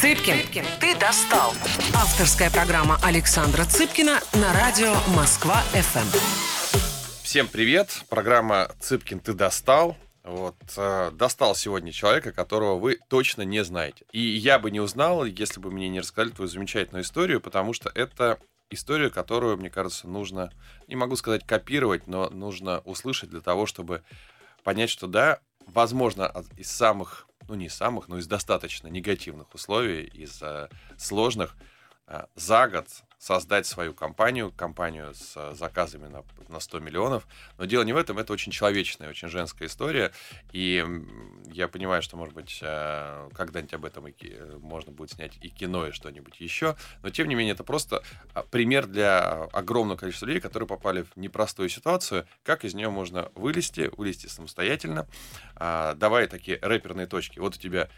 Цыпкин, ты достал. Авторская программа Александра Цыпкина на радио Москва-ФМ. Всем привет. Программа «Цыпкин, ты достал». Вот, э, достал сегодня человека, которого вы точно не знаете. И я бы не узнал, если бы мне не рассказали твою замечательную историю, потому что это история, которую, мне кажется, нужно, не могу сказать копировать, но нужно услышать для того, чтобы понять, что да, возможно, из самых, ну не самых, но из достаточно негативных условий, из сложных, за год создать свою компанию, компанию с э, заказами на, на 100 миллионов. Но дело не в этом, это очень человечная, очень женская история. И я понимаю, что, может быть, э, когда-нибудь об этом и, можно будет снять и кино, и что-нибудь еще. Но, тем не менее, это просто пример для огромного количества людей, которые попали в непростую ситуацию, как из нее можно вылезти, вылезти самостоятельно. А, давай такие рэперные точки. Вот у тебя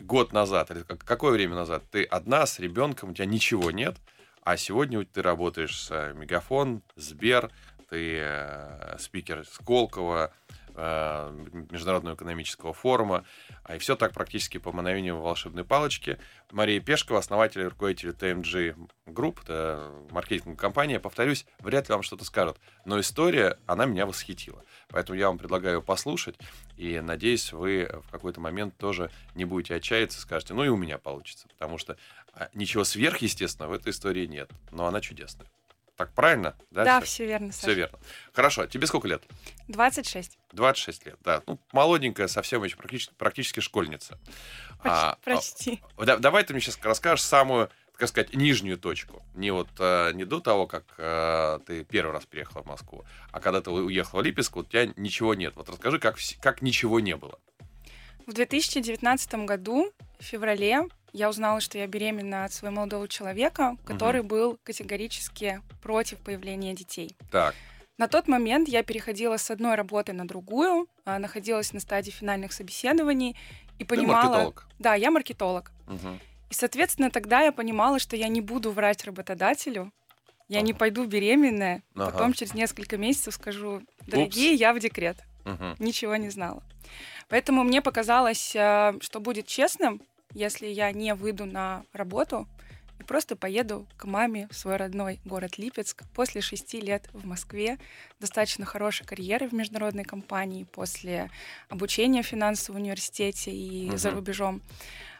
год назад, или какое время назад, ты одна с ребенком, у тебя ничего нет, а сегодня ты работаешь с э, Мегафон, Сбер, ты э, спикер Сколково, Международного экономического форума. А и все так практически по мановению волшебной палочки. Мария Пешкова, основатель и руководитель TMG Group, это маркетинговая компания. Повторюсь, вряд ли вам что-то скажет. Но история, она меня восхитила. Поэтому я вам предлагаю послушать. И надеюсь, вы в какой-то момент тоже не будете отчаяться, скажете, ну и у меня получится. Потому что а, ничего сверхъестественного в этой истории нет, но она чудесная. Так правильно? Да, да все верно. Саша. Все верно. Хорошо. Тебе сколько лет? 26. 26 лет, да. Ну, молоденькая, совсем еще практически, практически школьница. Почти. А, почти. А, да, давай ты мне сейчас расскажешь самую, так сказать, нижнюю точку. Не вот а, не до того, как а, ты первый раз приехала в Москву, а когда ты уехала в Липецк, вот у тебя ничего нет. Вот расскажи, как, как ничего не было. В 2019 году, в феврале, я узнала, что я беременна от своего молодого человека, который угу. был категорически против появления детей. Так. На тот момент я переходила с одной работы на другую, а, находилась на стадии финальных собеседований и понимала... Ты маркетолог? Да, я маркетолог. Угу. И, соответственно, тогда я понимала, что я не буду врать работодателю, я ага. не пойду беременная, ага. потом через несколько месяцев скажу, дорогие, Упс. я в декрет. Угу. Ничего не знала. Поэтому мне показалось, э, что будет честным, если я не выйду на работу и просто поеду к маме в свой родной город Липецк после шести лет в Москве, достаточно хорошей карьеры в международной компании, после обучения в финансовом университете и угу. за рубежом.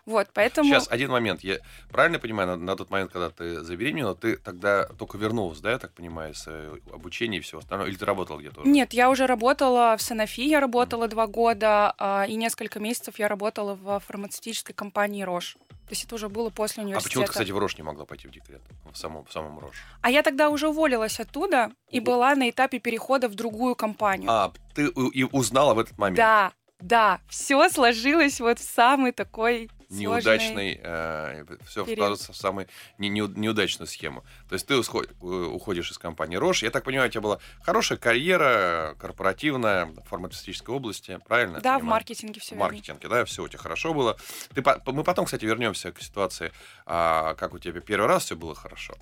Вот, поэтому... Сейчас, один момент. Я правильно понимаю, на, на тот момент, когда ты забеременела, ты тогда только вернулась, да, я так понимаю, с э, обучения и всего остального? Или ты работала где-то уже? Нет, я уже работала в Санофи, я работала mm. два года, а, и несколько месяцев я работала в фармацевтической компании «Рош». То есть это уже было после университета. А почему ты, кстати, в Рош не могла пойти в декрет? В самом, в самом Рош? А я тогда уже уволилась оттуда и была на этапе перехода в другую компанию. А, ты и узнала в этот момент? Да, да, все сложилось вот в самый такой неудачный, э, все вкладывается в самую не, не, неудачную схему. То есть ты уходишь из компании Рош. Я так понимаю, у тебя была хорошая карьера корпоративная в фармацевтической области, правильно? Да, в маркетинге все. В маркетинге, да, все у тебя хорошо было. Ты, мы потом, кстати, вернемся к ситуации, а, как у тебя первый раз все было хорошо.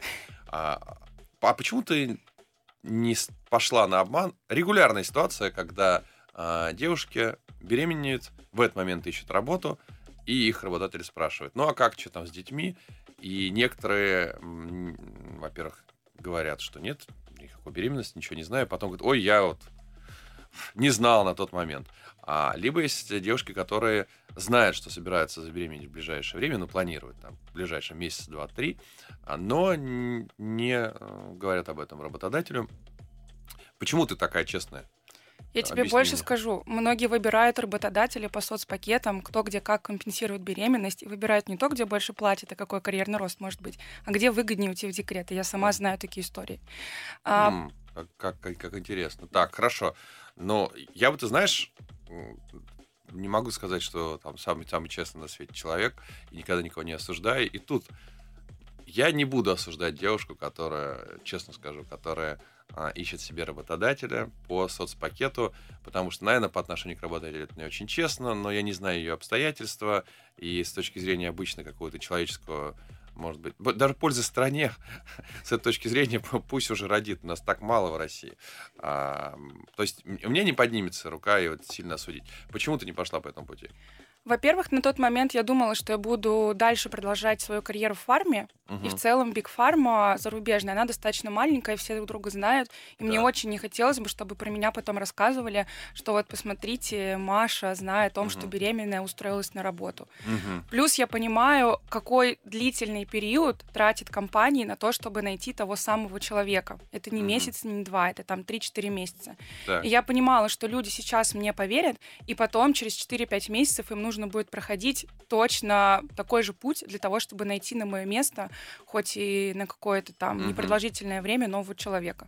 А, а почему ты не пошла на обман? Регулярная ситуация, когда а, девушки беременеют, в этот момент ищут работу, и их работодатель спрашивает, ну а как, что там с детьми? И некоторые, во-первых, говорят, что нет, никакой беременности, ничего не знаю, потом говорят, ой, я вот не знал на тот момент. А, либо есть девушки, которые знают, что собираются забеременеть в ближайшее время, ну, планируют там в ближайший месяц, два, три, а, но не э, говорят об этом работодателю. Почему ты такая честная? Я тебе больше скажу. Многие выбирают работодателя по соцпакетам, кто где как компенсирует беременность, и выбирают не то, где больше платят, а какой карьерный рост может быть, а где выгоднее уйти в декрет. И я сама знаю такие истории. А... как, как, как интересно. Так, хорошо. Но я бы, ты знаешь, не могу сказать, что там самый, самый честный на свете человек, и никогда никого не осуждаю. И тут я не буду осуждать девушку, которая, честно скажу, которая а, ищет себе работодателя по соцпакету, потому что, наверное, по отношению к работодателю это не очень честно, но я не знаю ее обстоятельства, и с точки зрения обычно какого-то человеческого может быть, даже пользы стране с этой точки зрения пусть уже родит, нас так мало в России. А, то есть у меня не поднимется рука и вот сильно осудить. Почему ты не пошла по этому пути? Во-первых, на тот момент я думала, что я буду дальше продолжать свою карьеру в фарме. Мгм. И в целом Биг Фарма зарубежная, она достаточно маленькая, все друг друга знают. И мне Да. очень не хотелось бы, чтобы про меня потом рассказывали, что вот посмотрите, Маша, зная о том, что Мгм. беременная, устроилась на работу. Мгм. Плюс я понимаю, какой длительный период тратит компании на то, чтобы найти того самого человека. Это не Мгм. месяц, не два, это там 3-4 месяца. Так. И я понимала, что люди сейчас мне поверят, и потом через 4-5 месяцев им нужно будет проходить точно такой же путь для того, чтобы найти на мое место, хоть и на какое-то там непродолжительное время, нового человека.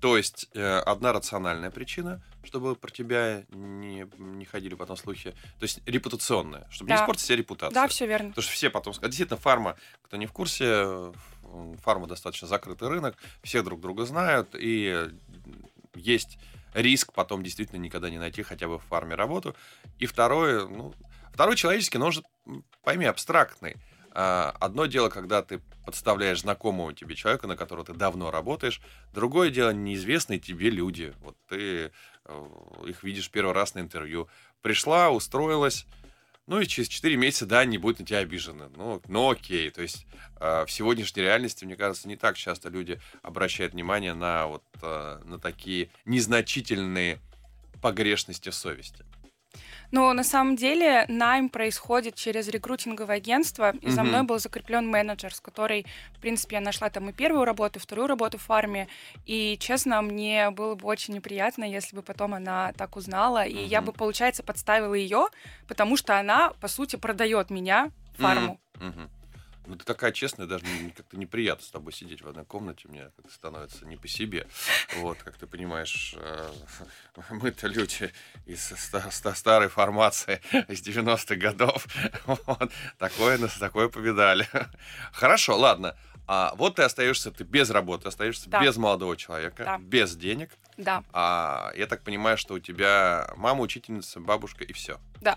То есть э, одна рациональная причина, чтобы про тебя не, не ходили потом слухи, то есть репутационная, чтобы не Да. испортить себе репутацию. Да, все верно. Потому что все потом скажут, действительно, фарма, кто не в курсе, фарма достаточно закрытый рынок, все друг друга знают, и есть риск потом действительно никогда не найти хотя бы в фарме работу. И второе, ну, второй человеческий, но он же, м, пойми, абстрактный. А, Одно дело, когда ты подставляешь знакомого тебе человека, на которого ты давно работаешь. Другое дело, неизвестные тебе люди. Вот ты э, их видишь первый раз на интервью. Пришла, устроилась, ну и через 4 месяца, да, они будут на тебя обижены. Ну, ну окей. То есть э, в сегодняшней реальности, мне кажется, не так часто люди обращают внимание на вот э, на такие незначительные погрешности совести. Но на самом деле найм происходит через рекрутинговое агентство, и за Мгм. мной был закреплен менеджер, с которой, в принципе, я нашла там и первую работу, и вторую работу в фарме. И, честно, мне было бы очень неприятно, если бы потом она так узнала, и я Мгм. бы, получается, подставила ее, потому что она, по сути, продает меня фарму. Мгм, мгм. Ну, ты такая честная, даже как-то неприятно с тобой сидеть в одной комнате, мне как-то становится не по себе. Вот, как ты понимаешь, э, мы-то люди из ста- ста- старой формации, из 90-х годов, вот, такое, такое повидали. Хорошо, ладно. А вот ты остаешься, ты без работы, остаешься Да. без молодого человека, Да. без денег. Да, А я так понимаю, что у тебя мама, учительница, бабушка и все. Да.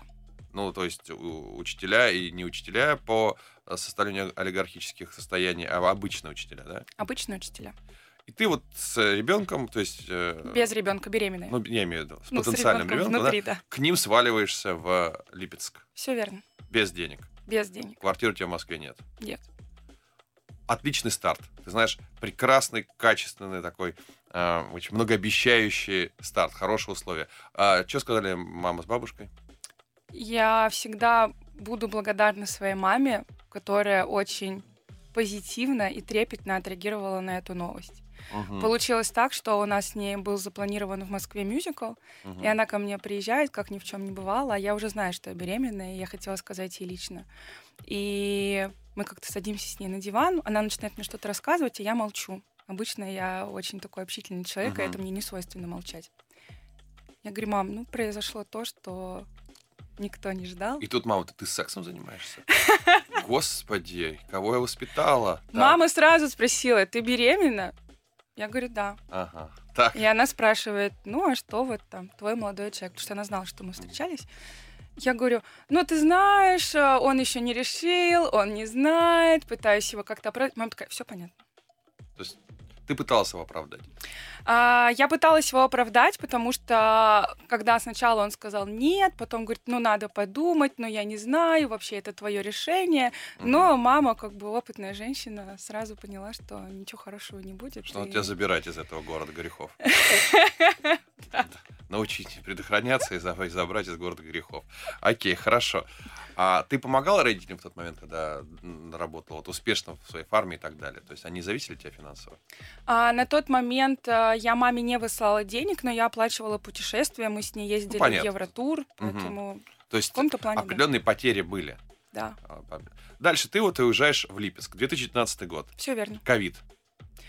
Ну, то есть у- учителя и не учителя по составлению олигархических состояний, а обычные учителя, да? обычные учителя. И ты вот с ребенком, то есть... э, Без ребенка беременная. Ну, я имею в виду, с Ну, с потенциальным ребенком ребенком, внутри, да. к ним сваливаешься в Липецк Все верно. без денег. Без денег. Квартиры у тебя в Москве нет. Нет. Отличный старт. Ты знаешь, прекрасный, качественный такой, э, очень многообещающий старт, хорошие условия. А, что сказали мама с бабушкой? Я всегда буду благодарна своей маме, которая очень позитивно и трепетно отреагировала на эту новость. Мгм, Получилось так, что у нас с ней был запланирован в Москве мюзикл, мгм. и она ко мне приезжает, как ни в чем не бывало, а я уже знаю, что я беременная, и я хотела сказать ей лично. И мы как-то садимся с ней на диван, она начинает мне что-то рассказывать, и я молчу. Обычно я очень такой общительный человек, и Мгм. это мне не свойственно молчать. Я говорю, мам, ну произошло то, что никто не ждал. И тут, мама, ты, ты сексом занимаешься? Господи, кого я воспитала? Так, Мама сразу спросила, ты беременна? Я говорю, да. Ага. Так, И она спрашивает, ну а что вот там, твой молодой человек? Потому что она знала, что мы встречались. Я говорю, ну ты знаешь, э, он еще не решил, он не знает, пытаюсь его как-то оправдать. Мама такая, все понятно. то есть ты пыталась его оправдать. А, я пыталась его оправдать, потому что когда сначала он сказал нет, потом говорит, ну надо подумать, но я не знаю, вообще это твое решение. Мгм. Но мама, как бы опытная женщина, сразу поняла, что ничего хорошего не будет. Что и- тебя забирать из этого города грехов. Научить предохраняться и забрать из города грехов. Окей, хорошо. А ты помогала родителям в тот момент, когда м, работала вот успешно в своей фарме и так далее? То есть они зависели от тебя финансово? А, на тот момент а, я маме не высылала денег, но я оплачивала путешествия, мы с ней ездили в понятно. Евротур, поэтому То есть в каком-то плане, да. определенные потери были. да. А, Дальше ты вот уезжаешь в Липецк. 2019 год. Все верно. Ковид.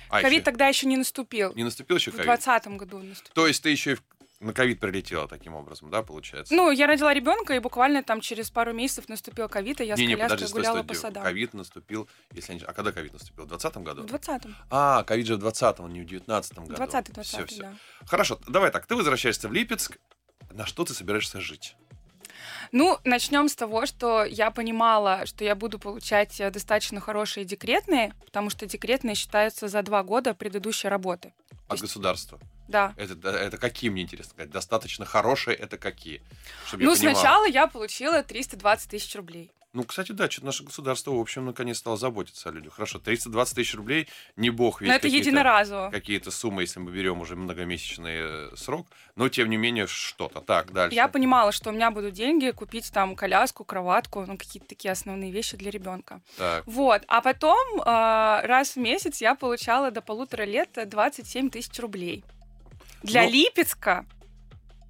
А, Ковид еще тогда еще не наступил. Не наступил еще В ковид? 2020 году он наступил. То есть ты еще и в- на ковид прилетела таким образом, да, получается? Ну, я родила ребенка, и буквально там через пару месяцев наступил ковид, и я не, с коляской подожди, стой, гуляла стой, по Дим. садам. Ковид наступил, если не- А когда ковид наступил? В 2020 году? В 20-м. А, ковид же в 20-м, не в 19 году. 20 Всё, 20 всё. да. Хорошо, давай так, ты возвращаешься в Липецк. На что ты собираешься жить? Ну, начнем с того, что я понимала, что я буду получать э, достаточно хорошие декретные, потому что декретные считаются за два года предыдущей работы. От государства. Да. Это, это какие, мне интересно сказать? Достаточно хорошие это какие? Ну, я сначала я получила 320 тысяч рублей. Ну, кстати, да, что-то наше государство, в общем, наконец стало заботиться о людях. Хорошо, 320 тысяч рублей, не бог ведь Но это какие-то- единоразово. какие-то суммы, если мы берем уже многомесячный э, срок, но тем не менее что-то. Так, дальше. Я понимала, что у меня будут деньги купить там коляску, кроватку, ну, какие-то такие основные вещи для ребенка. Так, Вот. А потом э, раз в месяц я получала до полутора лет 27 тысяч рублей. Для Ну, Липецка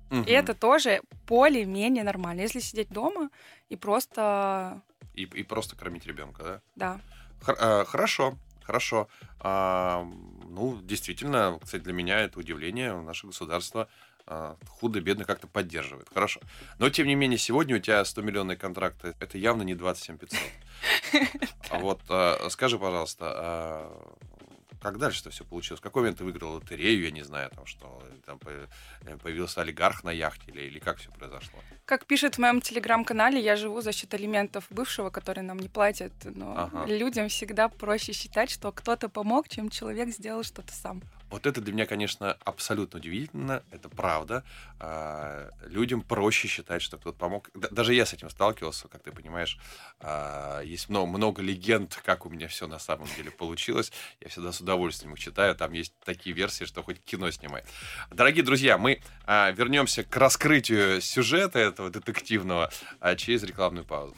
мгм. это тоже более-менее нормально. Если сидеть дома и просто... и, и просто кормить ребенка, да? Да. Хор- э, хорошо, хорошо. А, ну, действительно, кстати, для меня это удивление. Наше государство а, худо-бедно как-то поддерживает. Хорошо. Но, тем не менее, сегодня у тебя 100-миллионный контракт. Это явно не 27 500. А Вот, а, скажи, пожалуйста, а, как дальше-то все получилось? В какой момент ты выиграл лотерею, я не знаю, там что, там по- э, появился олигарх на яхте или, или как все произошло? Как пишет в моем телеграм-канале, я живу за счет алиментов бывшего, которые нам не платят. Но Ага. людям всегда проще считать, что кто-то помог, чем человек сделал что-то сам. Вот это для меня, конечно, абсолютно удивительно. Это правда. А, Людям проще считать, что кто-то помог. Д- Даже я с этим сталкивался, как ты понимаешь. А, Есть много, много легенд, как у меня все на самом деле получилось. Я всегда с удовольствием их читаю. Там есть такие версии, что хоть кино снимай. Дорогие друзья, мы а, вернемся к раскрытию сюжета этого детективного а, через рекламную паузу.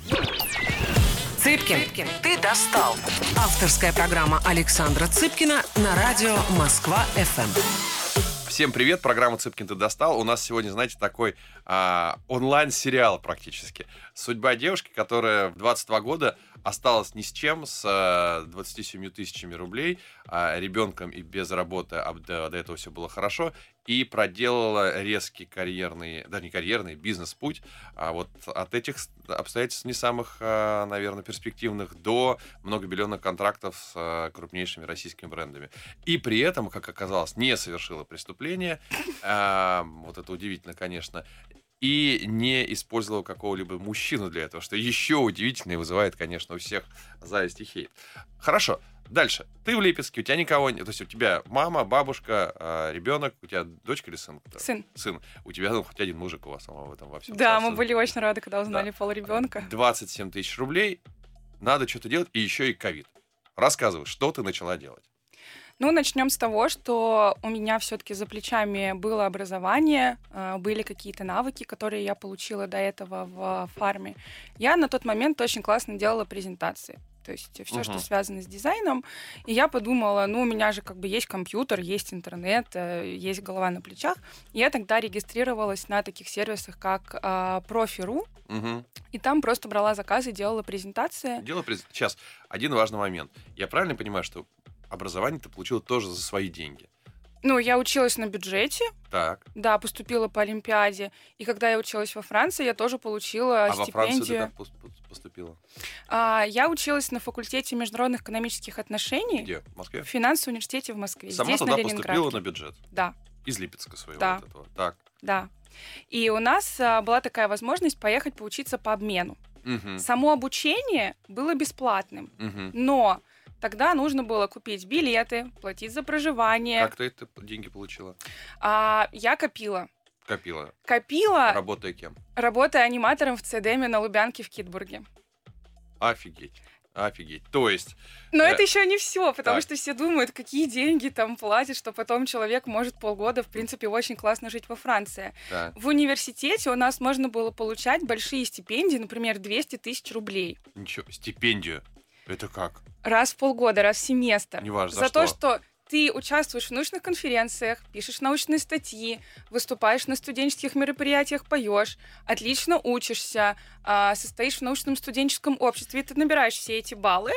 Цыпкин, ты достал. Авторская программа Александра Цыпкина на радио Москва-ФМ. Всем привет, программа «Цыпкин ты достал». У нас сегодня, знаете, такой а, онлайн-сериал практически. Судьба девушки, которая в 22 года осталась ни с чем, с а, 27 тысячами рублей, а, ребенком и без работы, а до, до этого все было хорошо, и проделала резкий карьерный, да не карьерный, бизнес-путь. А вот от этих обстоятельств не самых, а, наверное, перспективных до многобиллионных контрактов с а, крупнейшими российскими брендами. И при этом, как оказалось, не совершила преступление. Вот это удивительно, конечно. И не использовала какого-либо мужчину для этого, что еще удивительно и вызывает, конечно, у всех зависть и хейт. Хорошо, дальше. Ты в Липецке, у тебя никого нет. То есть у тебя мама, бабушка, а, ребенок, у тебя дочка или сын? Сын. Сын. У тебя ну, хоть один мужик у вас в этом во всем. Да, мы были очень рады, когда узнали Да. пол ребенка. 27 тысяч рублей, надо что-то делать, и еще и ковид. Рассказывай, что ты начала делать? Ну, начнем с того, что у меня все-таки за плечами было образование, э, были какие-то навыки, которые я получила до этого в фарме. Я на тот момент очень классно делала презентации. То есть все, что Мгм. связано с дизайном. И я подумала, ну, у меня же как бы есть компьютер, есть интернет, э, есть голова на плечах. И я тогда регистрировалась на таких сервисах, как а, Профи.ру, Угу. и там просто брала заказы, делала презентации. Дело през- Сейчас, один важный момент. Я правильно понимаю, что образование ты получила тоже за свои деньги? Ну, я училась на бюджете, Так. Да, поступила по Олимпиаде. И когда я училась во Франции, я тоже получила А во Францию ты стипендию. как пос- пос- поступила? А, я училась на факультете международных экономических отношений Где? В Москве? в финансовом университете в Москве. Сама здесь, туда на поступила на бюджет? Да, Из Липецка своего Да. вот этого. Так. да. И у нас а, была такая возможность поехать поучиться по обмену. Мгм. Само обучение было бесплатным, Мгм. но тогда нужно было купить билеты, платить за проживание. Как ты это деньги получила? А, я копила. Копила. Копила, Работая кем? работая аниматором в ЦДМе на Лубянке в Китбурге. Офигеть. Офигеть. То есть, Но Э, это еще не все, потому так. что все думают, какие деньги там платят, что потом человек может полгода, в принципе, очень классно жить во Франции. да. В университете у нас можно было получать большие стипендии, например, 200 тысяч рублей. Ничего, стипендию. Это как? Раз в полгода, раз в семестр. Неважно, за За то, что. ты участвуешь в научных конференциях, пишешь научные статьи, выступаешь на студенческих мероприятиях, поешь, отлично учишься, а, состоишь в научном студенческом обществе, и ты набираешь все эти баллы,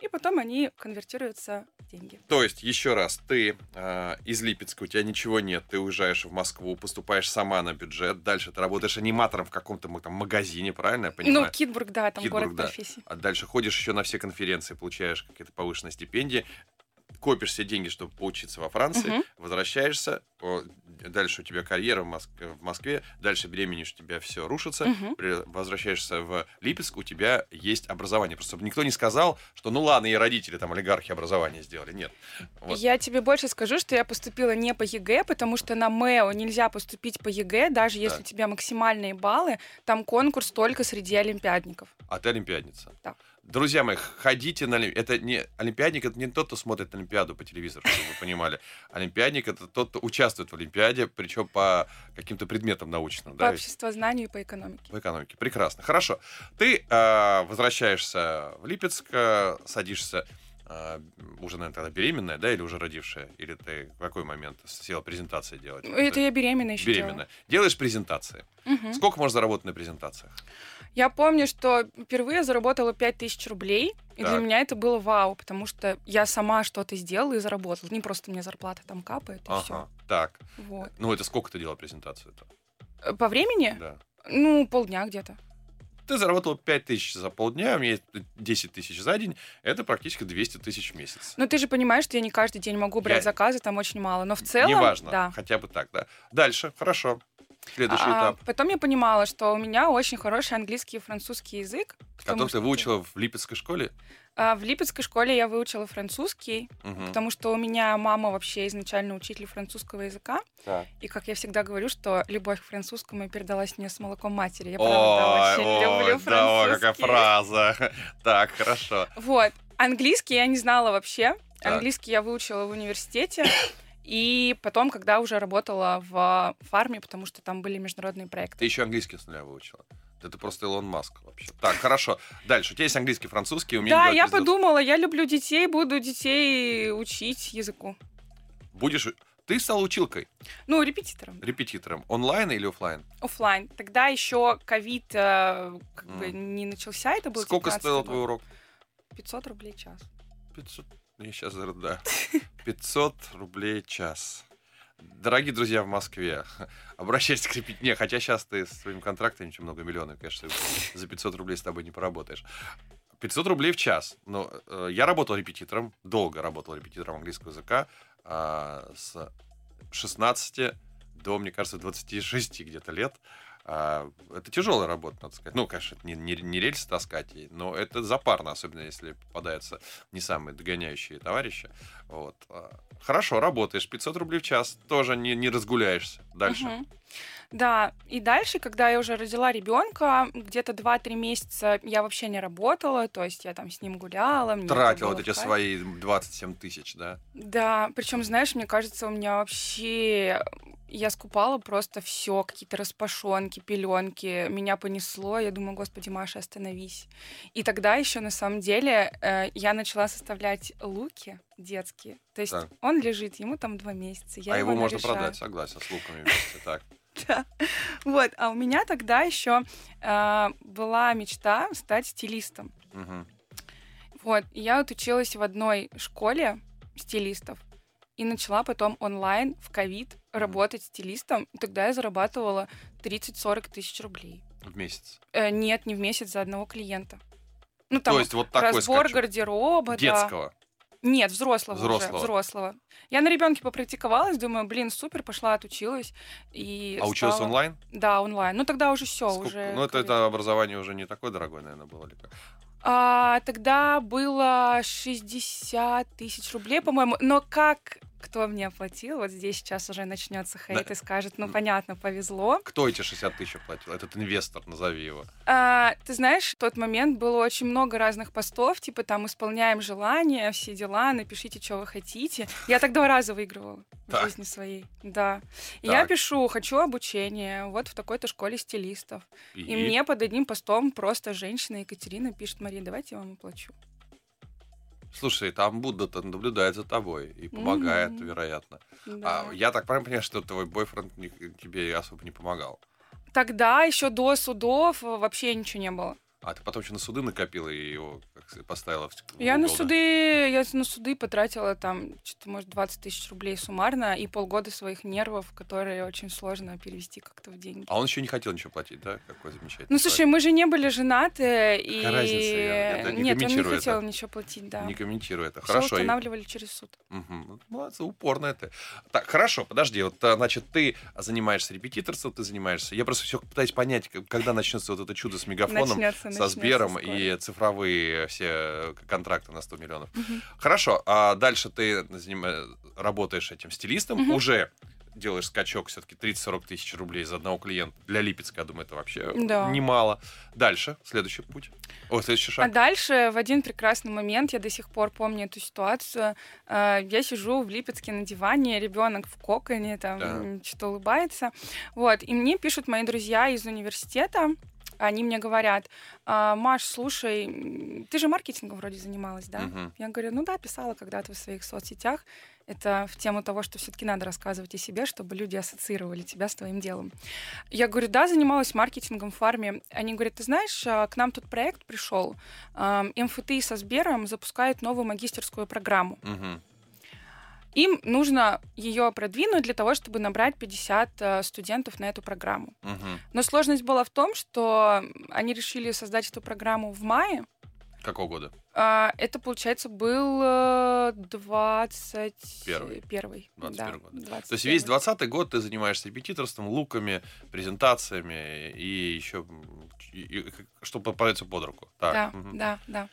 и потом они конвертируются в деньги. То есть, еще раз, ты э, из Липецка, у тебя ничего нет, ты уезжаешь в Москву, поступаешь сама на бюджет, дальше ты работаешь аниматором в каком-то там магазине, правильно я понимаю? Ну, Кидбург, да, там Кидбург, город да. профессий. А дальше ходишь еще на все конференции, получаешь какие-то повышенные стипендии. Копишь все деньги, чтобы поучиться во Франции, Мгм. возвращаешься, о, дальше у тебя карьера в, Моск- в Москве, дальше беременеешь, у тебя все рушится, Мгм. при- возвращаешься в Липецк, у тебя есть образование. Просто чтобы никто не сказал, что ну ладно, и родители там олигархи образование сделали. Нет. Вот. Я тебе больше скажу, что я поступила не по ЕГЭ, потому что на МЭО нельзя поступить по ЕГЭ, даже если Так. у тебя максимальные баллы, там конкурс только среди олимпиадников. А ты олимпиадница. Да. Друзья мои, ходите на Олимпиаду. Это не олимпиадник, это не тот, кто смотрит Олимпиаду по телевизору, чтобы вы понимали. Олимпиадник это тот, кто участвует в Олимпиаде, причем по каким-то предметам научным. По Да, обществознанию и по экономике. В экономике. Прекрасно. Хорошо. Ты э, возвращаешься в Липецк, э, садишься э, уже, наверное, тогда беременная, да, или уже родившая? Или ты в какой момент села презентации делать? Это я беременная еще беременная. Делаешь презентации. Мгм. Сколько можно заработать на презентациях? Я помню, что впервые заработала 5000 рублей, и для Так. меня это было вау, потому что я сама что-то сделала и заработала. Не просто мне зарплата там капает, и все. Ага. Так. Вот. Ну, это сколько ты делала презентацию-то? Э, По времени? Да. Ну, полдня где-то. Ты заработал 5 тысяч за полдня, у меня есть 10 тысяч за день. Это практически 200 тысяч в месяц. Но ты же понимаешь, что я не каждый день могу брать Я- заказы, там очень мало. Но в целом, Неважно, да. хотя бы так, да. Дальше, хорошо. Следующий А, этап, Потом я понимала, что у меня очень хороший английский и французский язык. который ты что- выучила в Липецкой школе. А, В Липецкой школе я выучила французский, Мгм. потому что у меня мама вообще изначально учитель французского языка. Так. И, как я всегда говорю, что любовь к французскому передалась мне с молоком матери. Я Ой, правда очень ой, люблю да, ой, какая французский. фраза. Так, хорошо. Вот. Английский я не знала вообще. Так. Английский я выучила в университете. И потом, когда уже работала в фарме, потому что там были международные Ты проекты. еще английский с нуля выучила. Это просто Илон Маск вообще. Так, хорошо. Дальше. У тебя есть английский, французский, умение Да, я презентации. подумала, я люблю детей, буду детей учить языку. Будешь... Ты стала училкой, Ну, репетитором. репетитором. Онлайн или оффлайн? Оффлайн. Тогда еще ковид э, как бы Мгм. не начался, это был Сколько 19-й стоил твой урок? 500 рублей час. 500... Я сейчас, да. 500 рублей час. Дорогие друзья в Москве, обращайтесь к репетитору. Хотя сейчас ты с своим контрактом много миллионов, конечно, за 500 рублей с тобой не поработаешь. 500 рублей в час. Но э, я работал репетитором, долго работал репетитором английского языка а, с 16 до, мне кажется, 26 где-то лет. А, это тяжелая работа, надо сказать. Ну, конечно, это не, не, не рельсы таскать, но это запарно, особенно если попадаются не самые догоняющие товарищи. Вот. А, Хорошо, работаешь, 500 рублей в час, тоже не, не разгуляешься. Дальше. Мгм. Да, и дальше, когда я уже родила ребенка, где-то 2-3 месяца я вообще не работала, то есть я там с ним гуляла. мне это Тратил было вот эти кайф. свои 27 тысяч, да? Да, причем, знаешь, мне кажется, у меня вообще я скупала просто все, какие-то распашонки, пеленки, меня понесло, я думаю, господи, Маша, остановись. И тогда еще на самом деле э, я начала составлять луки детские. То есть Так. он лежит, ему там два месяца, я а его можно нарешаю. продать, согласен, с луками вместе. Так. Да. Вот, а у меня тогда еще была мечта стать стилистом. Вот, и я вот училась в одной школе стилистов и начала потом онлайн в ковид работать стилистом. И тогда я зарабатывала 30-40 тысяч рублей. В месяц. Э, нет, не в месяц за одного клиента. Ну, там То есть вот такой разбор скачок. гардероба, да. Нет, взрослого, Взрослого. уже, взрослого. Я на ребенке попрактиковалась, думаю, блин, супер, пошла, отучилась. И А училась стала- онлайн? Да, онлайн. Ну, тогда уже все, Сколько- уже. Ну, это, это образование уже не такое дорогое, наверное, было. Ли как? А, тогда было 60 тысяч рублей, по-моему. Но как кто мне оплатил? Вот здесь сейчас уже начнется хейт Да. и скажет, ну понятно, повезло. Кто эти 60 тысяч оплатил? Этот инвестор, назови его. А, ты знаешь, в тот момент было очень много разных постов, типа там исполняем желания, все дела, напишите, что вы хотите. Я так два раза выигрывала в жизни своей, да. И я пишу, хочу обучение, вот в такой-то школе стилистов. И мне под одним постом просто женщина Екатерина пишет, Мария, давайте я вам оплачу. Слушай, там Будда-то наблюдает за тобой и помогает, Мгм. вероятно. Да. А я так правильно понимаю, что твой бойфренд не- тебе особо не помогал? Тогда еще до судов вообще ничего не было. А ты потом еще на суды накопила и его как поставила в Я на угол, да? суды, я на суды потратила там что-то, может, 20 тысяч рублей суммарно и полгода своих нервов, которые очень сложно перевести как-то в деньги. А он еще не хотел ничего платить, да? Какой замечательный. Ну, слушай, мы же не были женаты, и... Какая разница? Я- я не Нет, он не хотел это. ничего платить, да. Не комментирую это. Всё Хорошо. и- устанавливали через суд. Мгм. Ну, Молодцы, упорная ты. Так, хорошо, подожди. Вот, а, значит, ты занимаешься репетиторством, ты занимаешься... Я просто все пытаюсь понять, когда начнется вот это чудо с мегафоном, Начнется, со Сбером и цифровые все э, контракты на 100 миллионов. Мгм. Хорошо, а дальше ты занима- работаешь этим стилистом, Мгм. уже делаешь скачок все-таки 30-40 тысяч рублей за одного клиента. Для Липецка, я думаю, это вообще Да. немало. Дальше, следующий путь. О, следующий шаг. А дальше, в один прекрасный момент, я до сих пор помню эту ситуацию, э, я сижу в Липецке на диване, ребенок в коконе, там, Да. м, что-то улыбается, вот, и мне пишут мои друзья из университета, они мне говорят, «А, Маш, слушай, ты же маркетингом вроде занималась, да? Мгм. Я говорю, ну да, писала когда-то в своих соцсетях. Это в тему того, что все-таки надо рассказывать о себе, чтобы люди ассоциировали тебя с твоим делом. Я говорю, да, занималась маркетингом в фарме. Они говорят, ты знаешь, а, к нам тут проект пришел. МФТИ со Сбером запускает новую магистерскую программу. Мгм. Им нужно ее продвинуть для того, чтобы набрать 50 э, студентов на эту программу. Мгм. Но сложность была в том, что они решили создать эту программу в мае, Какого года? А, Это, получается, был э, 21 Первый. Да, 21 год. 21. То есть весь 20 год ты занимаешься репетиторством, луками, презентациями и еще что попадется под руку. Так. Да, мгм. да, да.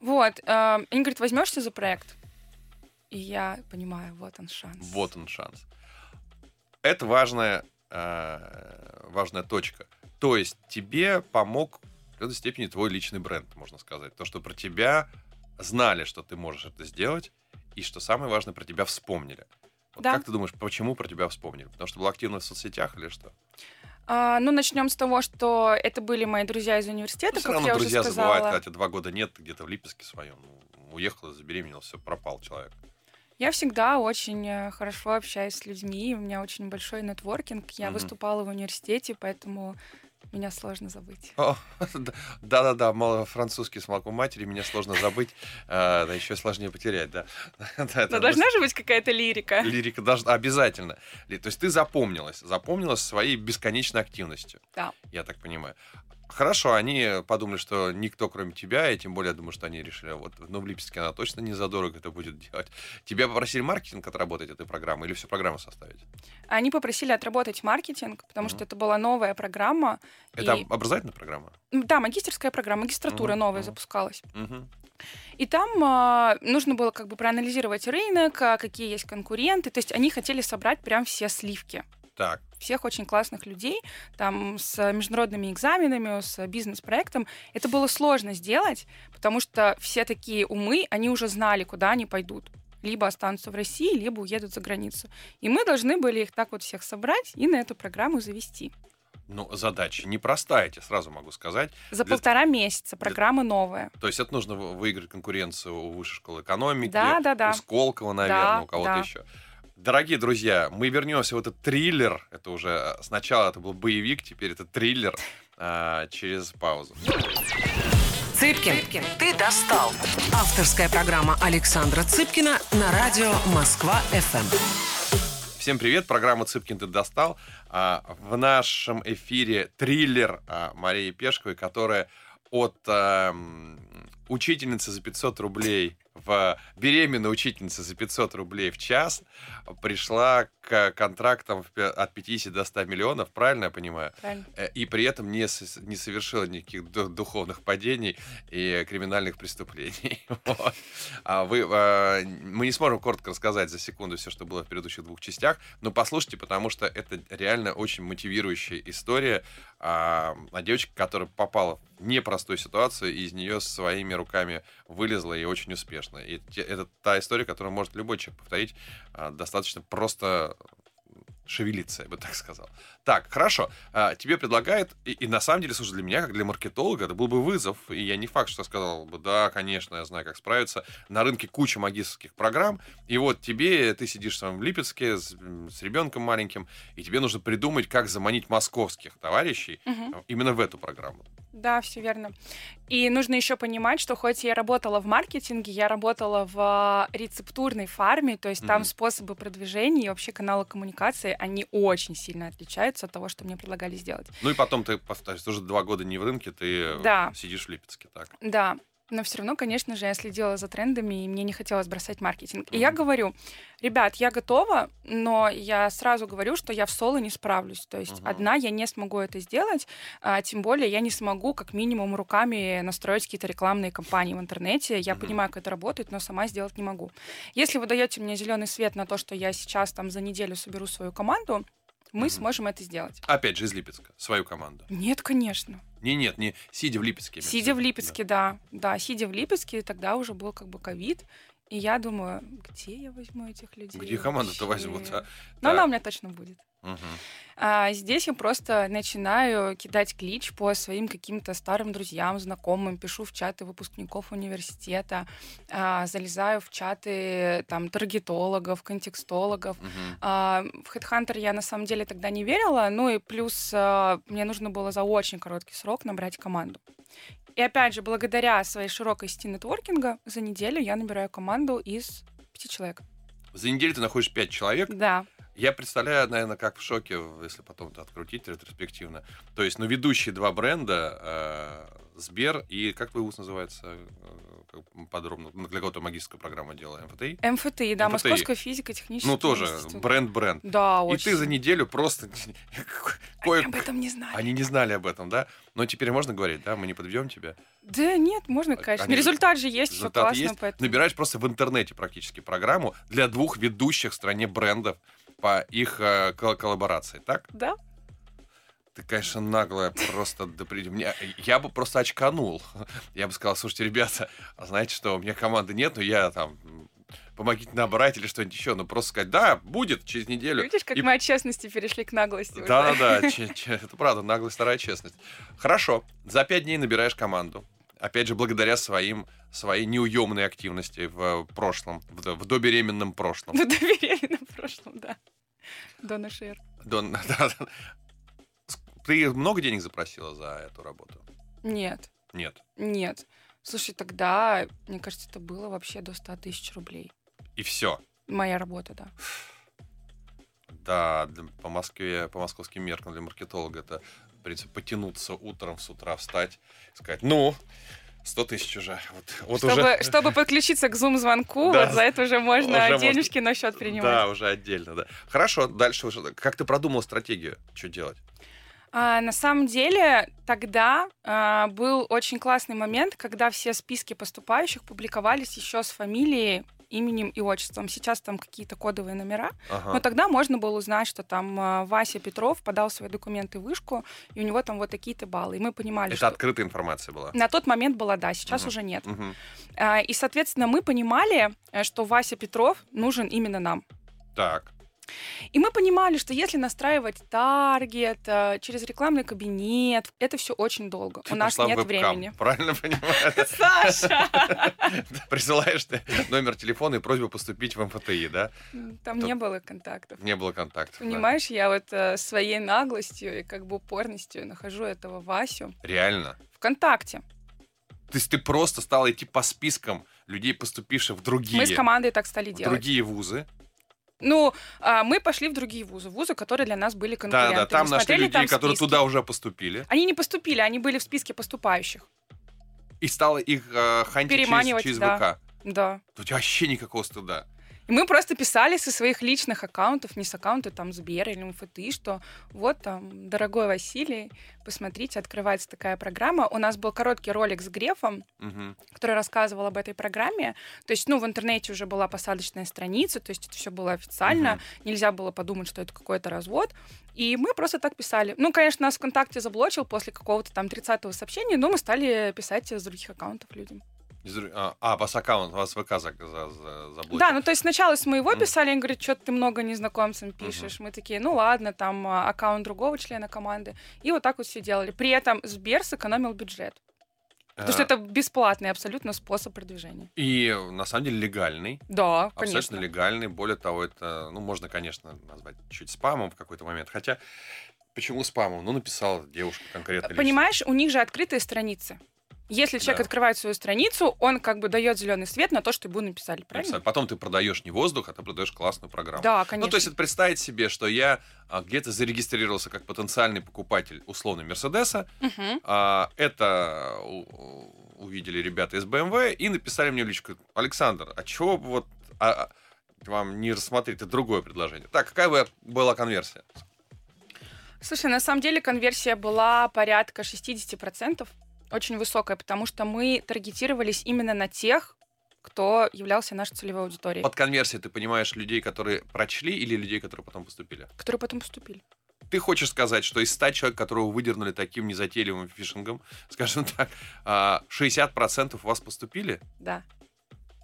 Вот. э, Они говорят, возьмешься за проект? И я понимаю, вот он шанс. Вот он шанс. Это важная, э, важная точка. То есть тебе помог в какой-то степени твой личный бренд, можно сказать. То, что про тебя знали, что ты можешь это сделать, и что самое важное, про тебя вспомнили. Вот Да. как ты думаешь, почему про тебя вспомнили? Потому что был активно в соцсетях или что? А, ну, начнем с того, что это были мои друзья из университета, Ну, как равно я друзья уже забывают, сказала. когда тебя два года нет, где-то в Липецке своем. Ну, уехала, забеременела, все, пропал человек. Я всегда очень э, хорошо общаюсь с людьми, у меня очень большой нетворкинг. Я Мгм. выступала в университете, поэтому меня сложно забыть. Да-да-да, мало французский с молоком матери, меня сложно забыть, а, да еще сложнее потерять, да. Но должна же быть какая-то лирика. Лирика должна обязательно. То есть ты запомнилась, запомнилась своей бесконечной активностью. Да. Я так понимаю. Хорошо, они подумали, что никто, кроме тебя, и тем более, я думаю, что они решили, вот, ну, в Липецке она точно не задорого это будет делать. Тебя попросили маркетинг отработать этой программы или всю программу составить? Они попросили отработать маркетинг, потому Мгм. что это была новая программа. Это и- образовательная программа? Да, магистерская программа, магистратура Мгм, новая мгм. запускалась. Мгм. И там а, нужно было как бы проанализировать рынок, а, какие есть конкуренты. То есть они хотели собрать прям все сливки. Так, Всех очень классных людей, там, с международными экзаменами, с бизнес-проектом. Это было сложно сделать, потому что все такие умы, они уже знали, куда они пойдут. Либо останутся в России, либо уедут за границу. И мы должны были их так вот всех собрать и на эту программу завести. ну, задача непростая, я тебе сразу могу сказать. За Для- полтора месяца программа новая. То есть это нужно вы- выиграть конкуренцию у высшей школы экономики, Да, да, да. у Сколково, наверное, Да, у кого-то да. еще. Дорогие друзья, мы вернемся в этот триллер. Это уже э, сначала это был боевик, теперь это триллер а, через паузу. Цыпкин, ты достал. Авторская программа Александра Цыпкина на радио Москва-ФМ. Всем привет, программа «Цыпкин ты достал». А, В нашем эфире триллер а, Марии Пешковой, которая от а, учительницы за 500 рублей в беременной учительницы за 500 рублей в час пришла к контрактам от 50 до 100 миллионов, правильно я понимаю? Правильно? Э, И при этом не, не совершила никаких ду- духовных падений и криминальных преступлений. Вот. А вы, а, мы не сможем коротко рассказать за секунду все, что было в предыдущих двух частях, но послушайте, потому что это реально очень мотивирующая история а, о девочке, которая попала в непростую ситуацию и из нее своими руками вылезла и очень успешно. И это та история, которую может любой человек повторить а, достаточно просто шевелиться, я бы так сказал. Так, хорошо. А, тебе предлагают, и, и на самом деле, слушай, для меня, как для маркетолога, это был бы вызов, и я не факт, что сказал бы, да, конечно, я знаю, как справиться. На рынке куча магистрских программ, и вот тебе, ты сидишь там в Липецке с, с ребенком маленьким, и тебе нужно придумать, как заманить московских товарищей а, именно в эту программу. Да, все верно. И нужно еще понимать, что хоть я работала в маркетинге, я работала в рецептурной фарме, то есть там Мгм. способы продвижения и вообще каналы коммуникации, они очень сильно отличаются от того, что мне предлагали сделать. Ну и потом ты, повторюсь, уже два года не в рынке, ты Да. сидишь в Липецке, так. Да, но все равно, конечно же, я следила за трендами, и мне не хотелось бросать маркетинг. И я говорю, ребят, я готова, но я сразу говорю, что я в соло не справлюсь. То есть Мгм. одна я не смогу это сделать, а, тем более я не смогу как минимум руками настроить какие-то рекламные кампании в интернете. Я Мгм. понимаю, как это работает, но сама сделать не могу. Если вы даете мне зеленый свет на то, что я сейчас там за неделю соберу свою команду, мы Мгм. сможем это сделать. Опять же из Липецка, свою команду. Нет, конечно. Не, нет, не сидя в Липецке. Сидя в. Липецке, да. да. сидя в Липецке, тогда уже был как бы ковид. И я думаю, где я возьму этих людей? Где команду-то возьмут, а? Но Так. она у меня точно будет. Мгм. А здесь я просто начинаю кидать клич по своим каким-то старым друзьям, знакомым, пишу в чаты выпускников университета, а, залезаю в чаты там таргетологов, контекстологов. Мгм. А, в Headhunter я на самом деле тогда не верила, ну и плюс а, мне нужно было за очень короткий срок набрать команду. И опять же, благодаря своей широкой сети нетворкинга, за неделю я набираю команду из пяти человек. За неделю ты находишь пять человек. Да. Я представляю, наверное, как в шоке, если потом это открутить ретроспективно. То есть, ну, ведущие два бренда, э, Сбер и, как вуз называется, э, подробно, для кого-то магическую программу делаем, МФТИ? МФТИ, да, МФТИ. Московская физико-технический Ну, тоже бренд-бренд. Да, И очень. ты за неделю просто... Они об этом не знали. Они не знали об этом, да? Но теперь можно говорить, да? Мы не подведем тебя. Да нет, можно, конечно. Они- Результат же есть, все Результат классно, есть. поэтому... Набираешь просто в интернете практически программу для двух ведущих в стране брендов по их э, кол- коллаборации, так? Да, Ты, конечно, наглая просто до. Мне- Я бы просто очканул. Я бы сказал, слушайте, ребята, а знаете что, у меня команды нет, но я там помогите набрать или что-нибудь еще. Ну, просто сказать, да, будет через неделю. видишь, как И- мы от честности перешли к наглости. Да-да-да, это правда, наглая старая честность. Хорошо, за пять дней набираешь команду. Опять же, благодаря своим, своей неуемной активности в прошлом, в, в добеременном прошлом. В доверенном прошлом, да. Дона Шер. Дон- да, да. Ты много денег запросила за эту работу? Нет, Нет. нет. Слушай, тогда, мне кажется, это было вообще до 100 тысяч рублей. И все. Моя работа, да. Да, для- по Москве, по московским меркам для маркетолога это, в принципе, потянуться утром с утра, встать, сказать, ну, 100 тысяч уже. Вот, вот чтобы, уже... чтобы подключиться к зум-звонку, Да. вот за это уже можно Уже можно. денежки на счет принимать. Да, уже отдельно, да. Хорошо, дальше уже. Как ты продумал стратегию? Что делать? А, на самом деле, тогда а, был очень классный момент, когда все списки поступающих публиковались еще с фамилией, именем и отчеством. Сейчас там какие-то кодовые номера. Ага. Но тогда можно было узнать, что там а, Вася Петров подал свои документы в вышку, и у него там вот такие-то баллы. И мы понимали, Это что открытая информация была. на тот момент была, да, сейчас Мгм. уже нет. А, И, соответственно, мы понимали, э, что Вася Петров нужен именно нам. Так. И мы понимали, что если настраивать таргет э, через рекламный кабинет, это все очень долго. Ты У нас пошла в нет времени. Правильно понимаю? Саша! Присылаешь ты номер телефона и просьбу поступить в МФТИ, да? Там не было контактов. Не было контактов. Понимаешь, я вот э, своей наглостью и как бы упорностью нахожу этого Васю Реально. ВКонтакте. То есть ты просто стала идти по спискам людей, поступивших в другие, Мы с командой так стали делать. другие вузы. Ну, а, мы пошли в другие вузы, вузы, которые для нас были Да, конкурентами. да, там нашли Смотрели людей, там которые списки. туда уже поступили. Они не поступили, они были в списке поступающих. И стала их э, хантить через, через да. ВК. Да. Тебя вообще никакого стыда. И мы просто писали со своих личных аккаунтов, не с аккаунта там Сбера или МФТИ, что вот там, дорогой Василий, посмотрите, открывается такая программа. У нас был короткий ролик с Грефом, Мгм. который рассказывал об этой программе. То есть, ну, в интернете уже была посадочная страница, то есть это все было официально, Мгм. нельзя было подумать, что это какой-то развод. И мы просто так писали. Ну, конечно, нас ВКонтакте заблочил после какого-то там 30-го сообщения, но мы стали писать с других аккаунтов людям. А, а, вас аккаунт, вас ВК за, за, за- заблочил. Да, ну то есть сначала с моего писали, они говорят, что ты много незнакомцам пишешь. Мы такие, ну ладно, там а, аккаунт другого члена команды. И вот так вот все делали. При этом Сбер сэкономил бюджет. Потому что А, это бесплатный абсолютно способ продвижения. И на самом деле легальный. Да, Абсолютно конечно. легальный. Более того, это, ну, можно, конечно, назвать чуть спамом в какой-то момент. Хотя Почему спамом? Ну, написала девушка конкретно. Понимаешь, у них же открытые страницы. Если человек Да. открывает свою страницу, он как бы дает зеленый свет на то, что ему написали, правильно? Написали. Потом ты продаешь не воздух, а ты продаешь классную программу. Да, конечно. Ну, то есть это представить себе, что я а, где-то зарегистрировался как потенциальный покупатель условно Мерседеса. Мгм. А, это увидели ребята из BMW и написали мне в личку, Александр, а чего вот а, а, вам не рассмотреть это другое предложение? Так, какая бы была конверсия? Слушай, на самом деле конверсия была порядка 60%, очень высокая, потому что мы таргетировались именно на тех, кто являлся нашей целевой аудиторией, Под конверсией ты понимаешь людей, которые прочли или людей, которые потом поступили? которые потом поступили. Ты хочешь сказать, что из 100 человек, которого выдернули таким незатейливым фишингом, скажем так, а, 60% у вас поступили? Да.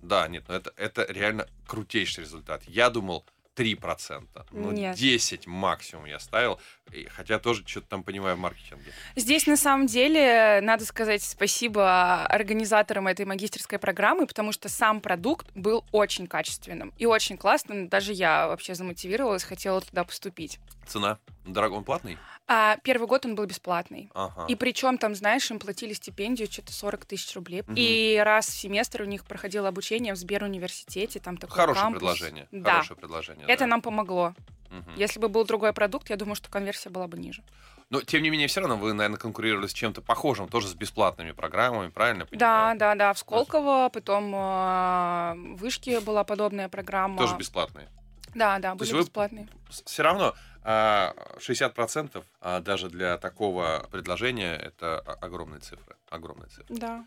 Да, нет, ну это, это реально крутейший результат. Я думал 3%, ну Нет. 10 максимум я ставил, хотя тоже что-то там понимаю в маркетинге. Здесь на самом деле надо сказать спасибо организаторам этой магистерской программы, потому что сам продукт был очень качественным и очень классным. Даже я вообще замотивировалась, хотела туда поступить. Цена? Дорогой, он платный? А первый год он был бесплатный. Ага. И причем там, знаешь, им платили стипендию что-то 40 тысяч рублей. Мгм. И раз в семестр у них проходило обучение в Сберуниверситете, там такой Хорошее кампус. предложение. Да. Хорошее предложение. Это да. нам помогло. Мгм. Если бы был другой продукт, я думаю, что конверсия была бы ниже. Но, тем не менее, все равно вы, наверное, конкурировали с чем-то похожим, тоже с бесплатными программами, правильно я Да, понимаю? да, да. В Сколково, потом э, в Вышке была подобная программа. Тоже бесплатные. Да, да, То были есть вы- бесплатные. Все равно 60% а, даже для такого предложения это огромные цифры. Огромные цифры. Да.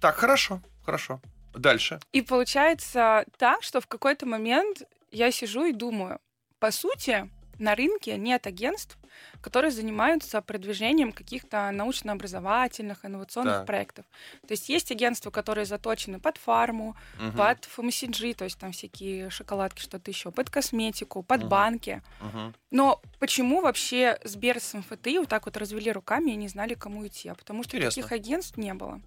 Так, хорошо, хорошо. Дальше. И получается так, что в какой-то момент я сижу и думаю, по сути, на рынке нет агентств, которые занимаются продвижением каких-то научно-образовательных, инновационных Так. проектов. То есть есть агентства, которые заточены под фарму, Мгм, под FMCG, то есть там всякие шоколадки, что-то еще, под косметику, под Мгм. банки. мгм. Но почему вообще Сбер с МФТИ вот так вот развели руками и не знали, кому идти? А потому что Интересно. таких агентств не было.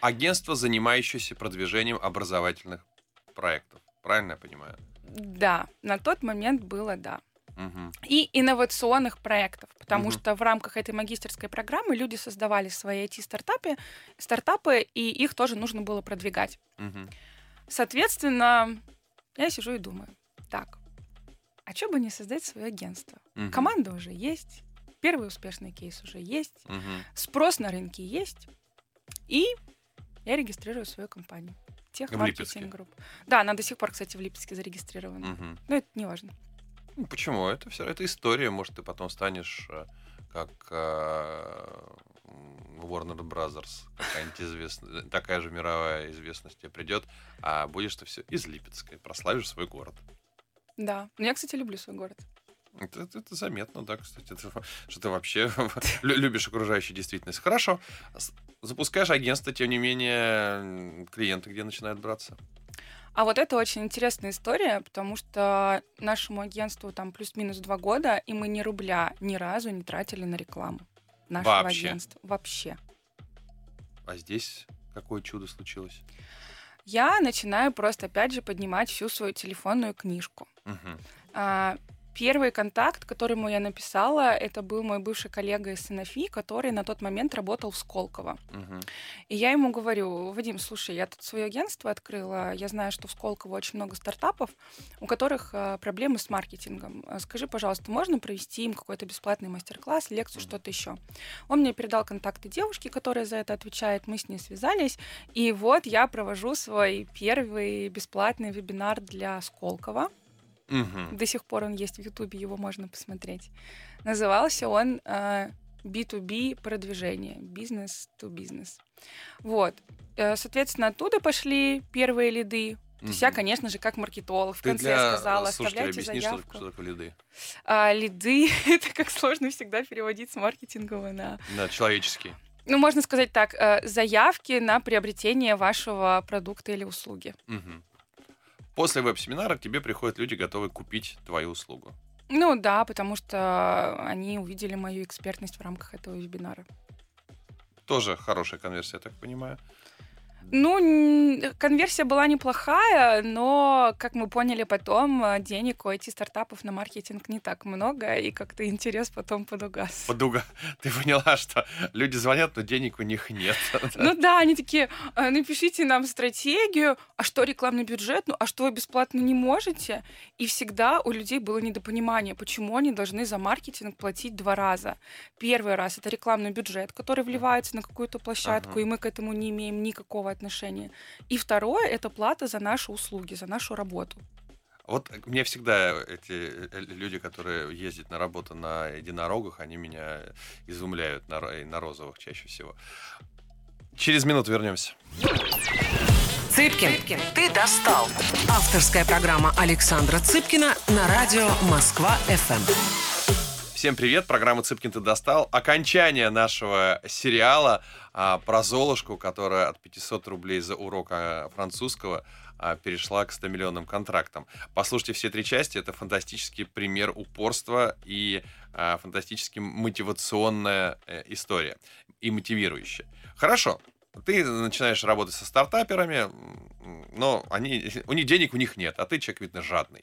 Агентство, занимающееся продвижением образовательных проектов. Правильно я понимаю? Да, на тот момент было да. Мгм. и инновационных проектов, потому Мгм. что в рамках этой магистерской программы люди создавали свои IT-стартапы, стартапы, и их тоже нужно было продвигать. Мгм. Соответственно, я сижу и думаю, так, а что бы не создать свое агентство? Мгм. Команда уже есть, первый успешный кейс уже есть, Мгм. спрос на рынке есть, и я регистрирую свою компанию. Тех В Липецке? маркетинг групп. Да, она до сих пор, кстати, в Липецке зарегистрирована. Мгм. Но это не важно. Ну, Почему? Это все, это история. Может, ты потом станешь э, как э, Warner Brothers, какая-нибудь известная, такая же мировая известность тебе придет, а будешь ты все из Липецка, и прославишь свой город. Да. Но я, кстати, люблю свой город. Это, это- это заметно, да, кстати, это, что ты вообще лю- любишь окружающую действительность. Хорошо. Запускаешь агентство, тем не менее, клиенты где начинают браться? А вот это очень интересная история, потому что нашему агентству там плюс-минус два года, и мы ни рубля ни разу не тратили на рекламу нашего Вообще? агентства. Вообще. А здесь какое чудо случилось? Я начинаю просто, опять же, поднимать всю свою телефонную книжку. А, Первый контакт, которому я написала, это был мой бывший коллега из Санофи, который на тот момент работал в Сколково. Мгм. И я ему говорю, Вадим, слушай, я тут свое агентство открыла, я знаю, что в Сколково очень много стартапов, у которых э, проблемы с маркетингом. Э, Скажи, пожалуйста, можно провести им какой-то бесплатный мастер-класс, лекцию, Мгм. что-то еще? Он мне передал контакты девушки, которая за это отвечает, мы с ней связались, и вот я провожу свой первый бесплатный вебинар для Сколково. Мгм. До сих пор он есть в Ютубе, его можно посмотреть. Назывался он э, B2B продвижение, бизнес to бизнес. Вот. Э, Соответственно, оттуда пошли первые лиды. То есть я, конечно же, как маркетолог, в Ты конце для сказала, оставляйте объясни, что, заявку. что такое лиды? А, лиды — это как сложно всегда переводить с маркетингового на... Да, человеческие. Ну, можно сказать так, э, заявки на приобретение вашего продукта или услуги. Мгм. После веб-семинара к тебе приходят люди, готовые купить твою услугу. Ну да, потому что они увидели мою экспертность в рамках этого вебинара. Тоже хорошая конверсия, я так понимаю. Ну, конверсия была неплохая, но, как мы поняли потом, э, денег у IT-стартапов на маркетинг не так много, и как-то интерес потом подугас. Подуга. Ты поняла, что люди звонят, но денег у них нет. Ну да, они такие, «А, напишите нам стратегию, а что рекламный бюджет, ну а что вы бесплатно не можете? И всегда у людей было недопонимание, почему они должны за маркетинг платить два раза. Первый раз это рекламный бюджет, который вливается на какую-то площадку, Ага. и мы к этому не имеем никакого отношения. И второе это плата за наши услуги, за нашу работу. Вот мне всегда эти э, люди, которые ездят на работу на единорогах, они меня изумляют на, на розовых чаще всего. Через минуту вернемся. Цыпкин, ты достал. Авторская программа Александра Цыпкина на радио Москва-ФМ. Всем привет, программа «Цыпкин ты достал». Окончание нашего сериала а, про Золушку, которая от 500 рублей за урок а, французского а, перешла к 100 миллионным контрактам. Послушайте все три части, это фантастический пример упорства и а, фантастически мотивационная э, история и мотивирующая. Хорошо, ты начинаешь работать со стартаперами, но они, у них денег у них нет, а ты человек, видно, жадный,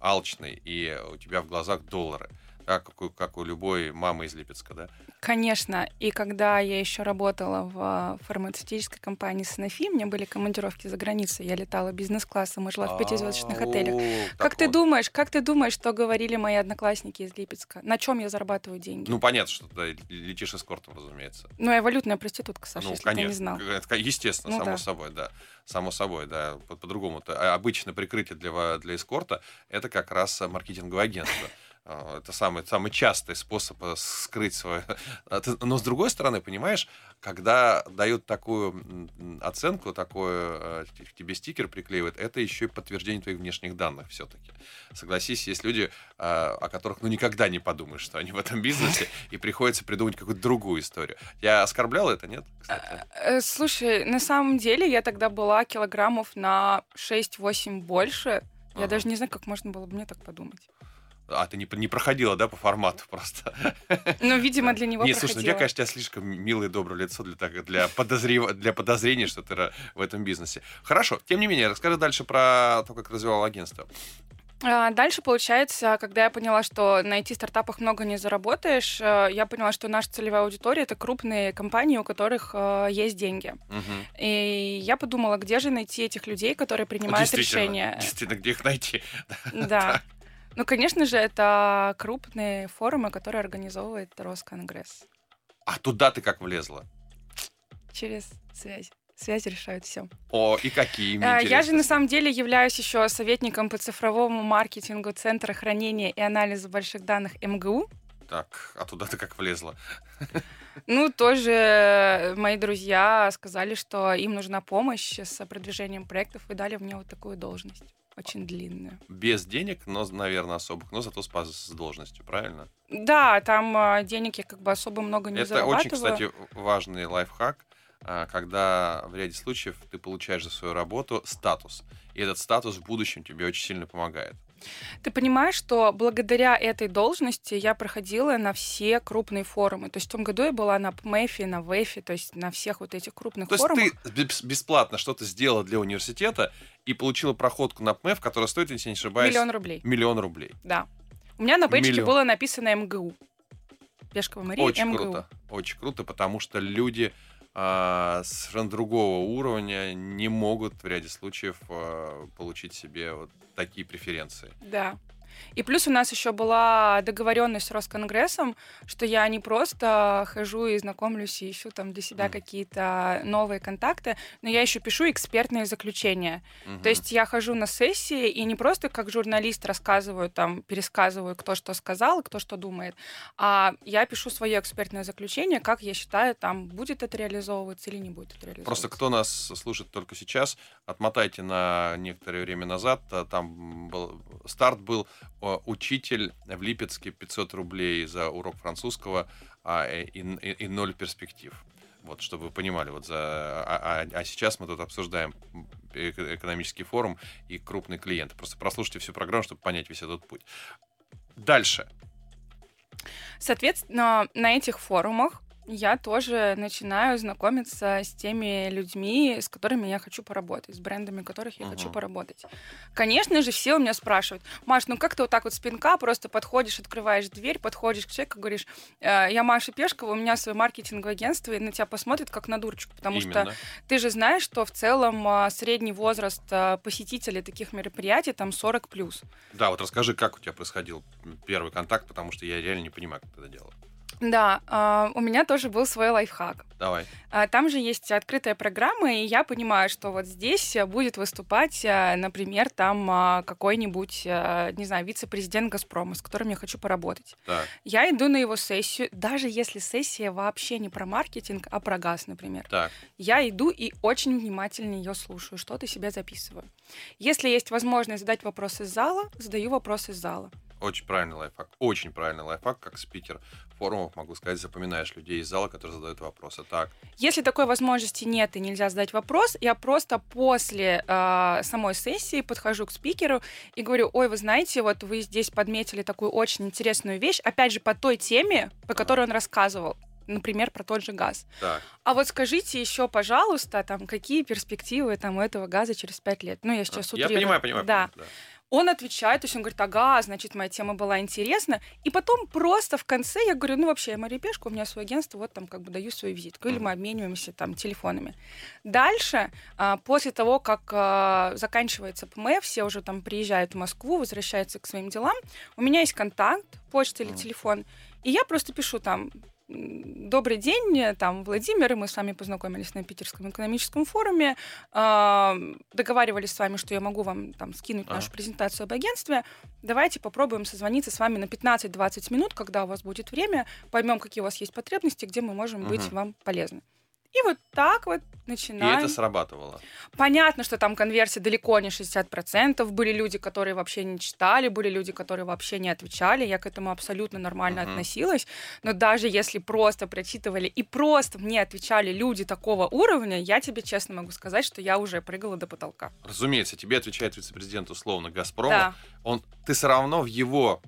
алчный, и у тебя в глазах доллары. Так, как, как у любой мамы из Липецка, да? Конечно, и когда я еще работала в э, фармацевтической компании Sanofi, у меня были командировки за границей, я летала бизнес-классом и жила в пятизвездочных А, отелях. Как ты думаешь, как ты думаешь, что говорили мои одноклассники из Липецка? На чем я зарабатываю деньги? Ну, понятно, что ты летишь эскортом, разумеется. Ну, я валютная проститутка, Саша, ну, если конечно. ты не знал. Естественно, Ну само да. собой, да. Само собой, да. По- По-другому. -то. А Обычно прикрытие для, для эскорта это как раз а, маркетинговое агентство. А, Это самый, самый частый способ э, скрыть свое... Но с другой стороны, понимаешь, когда дают такую оценку, такой э, тебе стикер приклеивают, это еще и подтверждение твоих внешних данных все-таки. Согласись, есть люди, а, о которых ну никогда не подумаешь, что они в этом бизнесе, и приходится придумать какую-то другую историю. Я оскорблял это, нет? Кстати? Э, Слушай, на самом деле я тогда была килограммов на 6-8 больше. Я Ага. даже не знаю, как можно было бы мне так подумать. А ты не, не проходила, да, по формату просто? Ну, видимо, для него Нет, слушай, ну, у тебя, проходила. конечно, тебя слишком милое и доброе лицо для, так- для, подозрев- для подозрения, что ты в этом бизнесе. Хорошо, тем не менее, расскажи дальше про то, как развивал агентство. А, Дальше, получается, когда я поняла, что на IT-стартапах много не заработаешь, э, я поняла, что наша целевая аудитория — это крупные компании, у которых э, есть деньги. Мгм. И я подумала, где же найти этих людей, которые принимают Действительно, решения. Действительно, где их найти? Да. Ну, конечно же, это крупные форумы, которые организовывает Росконгресс. А туда ты как влезла? Через связь. Связи решают все. О, и какие, мне Я же на самом деле являюсь еще советником по цифровому маркетингу Центра хранения и анализа больших данных МГУ. Так, а туда ты как влезла? Ну, тоже мои друзья сказали, что им нужна помощь с продвижением проектов и дали мне вот такую должность. Очень длинную. Без денег, но, наверное, особых, но зато с, с должностью, правильно? Да, там а, денег я как бы особо много не Это очень, зарабатываю. кстати, важный лайфхак, а, когда в ряде случаев ты получаешь за свою работу статус. И этот статус в будущем тебе очень сильно помогает. Ты понимаешь, что благодаря этой должности я проходила на все крупные форумы. То есть в том году я была на PMF, на ВЭФе, то есть на всех вот этих крупных То есть форумах. ты бес- бесплатно что-то сделала для университета и получила проходку на ПМЭФ, которая стоит, если не ошибаюсь, Миллион рублей, миллион рублей. да. У меня на бейджике Миллион. было написано МГУ. Пешкова Мария, Очень МГУ. круто. Очень круто, потому что люди а, совершенно другого уровня не могут в ряде случаев а, получить себе вот такие преференции. Да. И плюс у нас еще была договоренность с Росконгрессом, что я не просто хожу и знакомлюсь и ищу там для себя Мгм. какие-то новые контакты, но я еще пишу экспертные заключения. Мгм. То есть я хожу на сессии и не просто как журналист рассказываю, там, пересказываю, кто что сказал и кто что думает, а я пишу свое экспертное заключение, как я считаю, там, будет это реализовываться или не будет это реализовываться. Просто кто нас слушает только сейчас, отмотайте на некоторое время назад. а, Там был, старт был учитель в Липецке 500 рублей за урок французского а, э, и, и- и ноль перспектив. Вот, чтобы вы понимали, вот за, а, а- а сейчас мы тут обсуждаем эко- экономический форум и крупные клиенты. Просто прослушайте всю программу, чтобы понять весь этот путь. Дальше. Соответственно, на этих форумах я тоже начинаю знакомиться с теми людьми, с которыми я хочу поработать, с брендами, которых я uh-huh. хочу поработать. Конечно же, все у меня спрашивают, Маш, ну как ты вот так вот с пинка просто подходишь, открываешь дверь, подходишь к человеку, говоришь, «Э, я Маша Пешкова, у меня свое маркетинговое агентство, и на тебя посмотрят как на дурочку, потому Именно. что ты же знаешь, что в целом а, средний возраст а, посетителей таких мероприятий там 40 плюс. Да, вот расскажи, как у тебя происходил первый контакт, потому что я реально не понимаю, как ты это делала. Да, э, у меня тоже был свой лайфхак. Давай. Э, там же есть открытая программа, и я понимаю, что вот здесь будет выступать, э, например, там э, какой-нибудь, э, не знаю, вице-президент Газпрома, с которым я хочу поработать. Так. Я иду на его сессию, даже если сессия вообще не про маркетинг, а про газ, например. Так. Я иду и очень внимательно ее слушаю, что-то себе записываю. Если есть возможность задать вопрос из зала, задаю вопрос из зала. Очень правильный лайфхак. Очень правильный лайфхак, как спикер форумов, могу сказать, запоминаешь людей из зала, которые задают вопросы. Так. Если такой возможности нет и нельзя задать вопрос, я просто после э, самой сессии подхожу к спикеру и говорю, ой, вы знаете, вот вы здесь подметили такую очень интересную вещь, опять же, по той теме, по которой он рассказывал например, про тот же газ. Так. А вот скажите еще, пожалуйста, там, какие перспективы там, у этого газа через пять лет? Ну, я сейчас утрирую. Я понимаю, понимаю. Да. понимаю да. Он отвечает, то есть он говорит, ага, значит, моя тема была интересна. И потом просто в конце я говорю, ну вообще, я Мария Пешка, у меня свое агентство, вот там как бы даю свою визитку. Или мы обмениваемся там телефонами. Дальше, а, после того, как а, заканчивается ПМФ, все уже там приезжают в Москву, возвращаются к своим делам, у меня есть контакт, почта или телефон, и я просто пишу там, Добрый день, там Владимир, мы с вами познакомились на Питерском экономическом форуме, э, договаривались с вами, что я могу вам там скинуть а. нашу презентацию об агентстве. Давайте попробуем созвониться с вами на 15-20 минут, когда у вас будет время, поймем, какие у вас есть потребности, где мы можем угу. быть вам полезны. И вот так вот начинаем. И это срабатывало. Понятно, что там конверсия далеко не 60%. Были люди, которые вообще не читали, были люди, которые вообще не отвечали. Я к этому абсолютно нормально uh-huh. относилась. Но даже если просто прочитывали и просто мне отвечали люди такого уровня, я тебе честно могу сказать, что я уже прыгала до потолка. Разумеется, тебе отвечает вице-президент условно Газпрома. Да. Он, ты все равно в его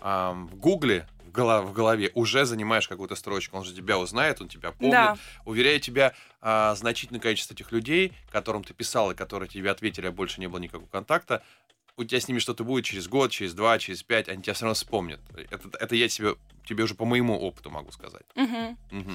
эм, в Гугле в, голов, в голове уже занимаешь какую-то строчку, он же тебя узнает, он тебя помнит. Да. Уверяю тебя, а, значительное количество этих людей, которым ты писал и которые тебе ответили, а больше не было никакого контакта, у тебя с ними что-то будет через год, через два, через пять, они тебя все равно вспомнят. Это, это я тебе, тебе уже по моему опыту могу сказать. Угу. Угу.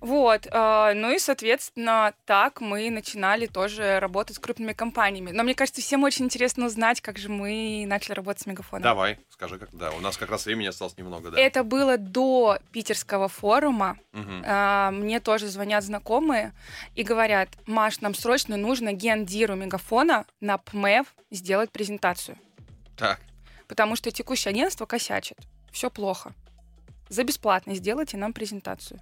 Вот, э, ну и, соответственно, так мы начинали тоже работать с крупными компаниями. Но мне кажется, всем очень интересно узнать, как же мы начали работать с Мегафоном. Давай, скажи, как да. У нас как раз времени осталось немного, да. Это было до питерского форума. Угу. Э, мне тоже звонят знакомые и говорят, Маш, нам срочно нужно гендиру Мегафона на ПМЭВ сделать презентацию. Так. Потому что текущее агентство косячит. Все плохо. За бесплатно сделайте нам презентацию.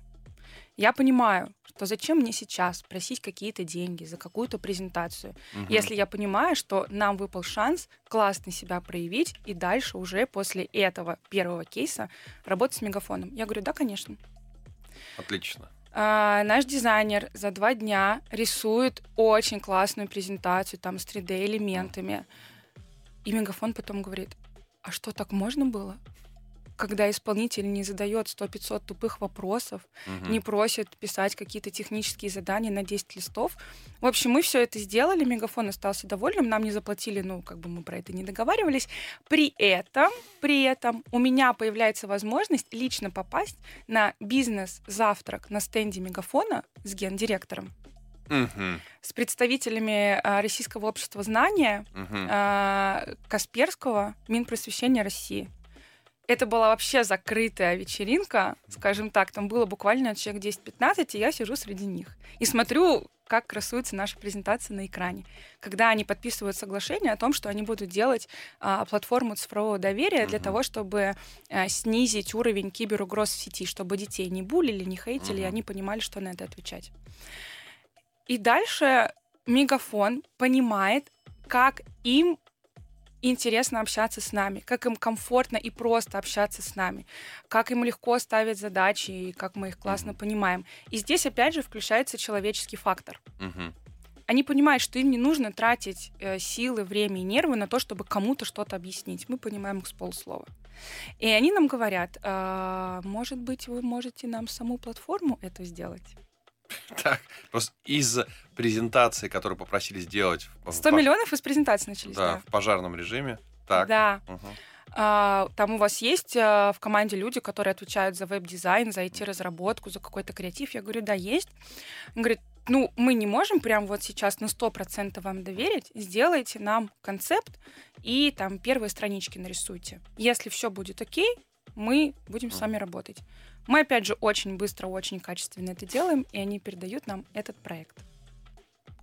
Я понимаю, что зачем мне сейчас просить какие-то деньги за какую-то презентацию, угу. если я понимаю, что нам выпал шанс классно себя проявить и дальше уже после этого первого кейса работать с мегафоном. Я говорю, да, конечно. Отлично. А, наш дизайнер за два дня рисует очень классную презентацию там с 3D-элементами. И мегафон потом говорит, а что, так можно было? Когда исполнитель не задает 100-500 тупых вопросов, угу. не просит писать какие-то технические задания на 10 листов. В общем, мы все это сделали, Мегафон остался довольным, нам не заплатили, ну, как бы мы про это не договаривались. При этом, при этом у меня появляется возможность лично попасть на бизнес-завтрак на стенде Мегафона с гендиректором. Угу. С представителями а, Российского общества знания, угу. а, Касперского, Минпросвещения России. Это была вообще закрытая вечеринка, скажем так. Там было буквально человек 10-15, и я сижу среди них. И смотрю, как красуется наша презентация на экране. Когда они подписывают соглашение о том, что они будут делать а, платформу цифрового доверия uh-huh. для того, чтобы а, снизить уровень киберугроз в сети, чтобы детей не булили, не хейтили, uh-huh. и они понимали, что на это отвечать. И дальше Мегафон понимает, как им интересно общаться с нами, как им комфортно и просто общаться с нами, как им легко ставить задачи и как мы их классно mm-hmm. понимаем. И здесь опять же включается человеческий фактор. Mm-hmm. Они понимают, что им не нужно тратить э, силы, время и нервы на то, чтобы кому-то что-то объяснить. Мы понимаем их с полуслова. И они нам говорят, «А, может быть, вы можете нам саму платформу эту сделать? Так, просто из презентации, которую попросили сделать... в- 100 в- миллионов из презентации начались, Да, да. в пожарном режиме. Так. Да. Мгм. А, Там у вас есть а, в команде люди, которые отвечают за веб-дизайн, за IT-разработку, за какой-то креатив? Я говорю, да, есть. Он говорит, ну, мы не можем прям вот сейчас на 100% вам доверить. Сделайте нам концепт и там первые странички нарисуйте. Если все будет окей, мы будем с вами работать. Мы, опять же, очень быстро, очень качественно это делаем, и они передают нам этот проект.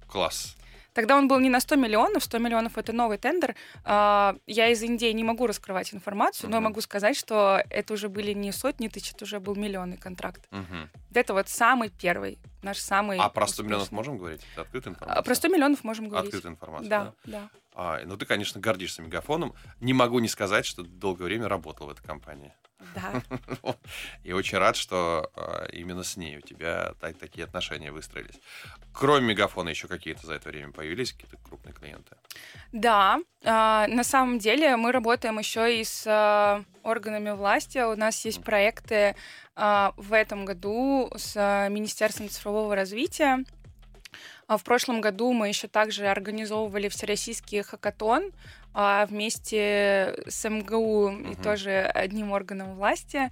Класс. Тогда он был не на 100 миллионов, 100 миллионов это новый тендер. А, Я из Индии не могу раскрывать информацию, но я Мгм. могу сказать, что это уже были не сотни тысяч, это уже был миллионный контракт. Мгм. Это вот самый первый, наш самый... А про 100 миллионов можем говорить? Это открытая А, информация? Про 100 миллионов можем говорить. Открытая информация, Да, да. А, ну, ты, конечно, гордишься мегафоном. Не могу не сказать, что долгое время работал в этой компании. Да. И очень рад, что а, именно с ней у тебя та- такие отношения выстроились. Кроме мегафона еще какие-то за это время появились, какие-то крупные клиенты? Да, а, на самом деле мы работаем еще и с а, органами власти. У нас есть проекты а, в этом году с а, Министерством цифрового развития. А В прошлом году мы еще также организовывали всероссийский хакатон а, вместе с МГУ и Мгм. тоже одним органом власти.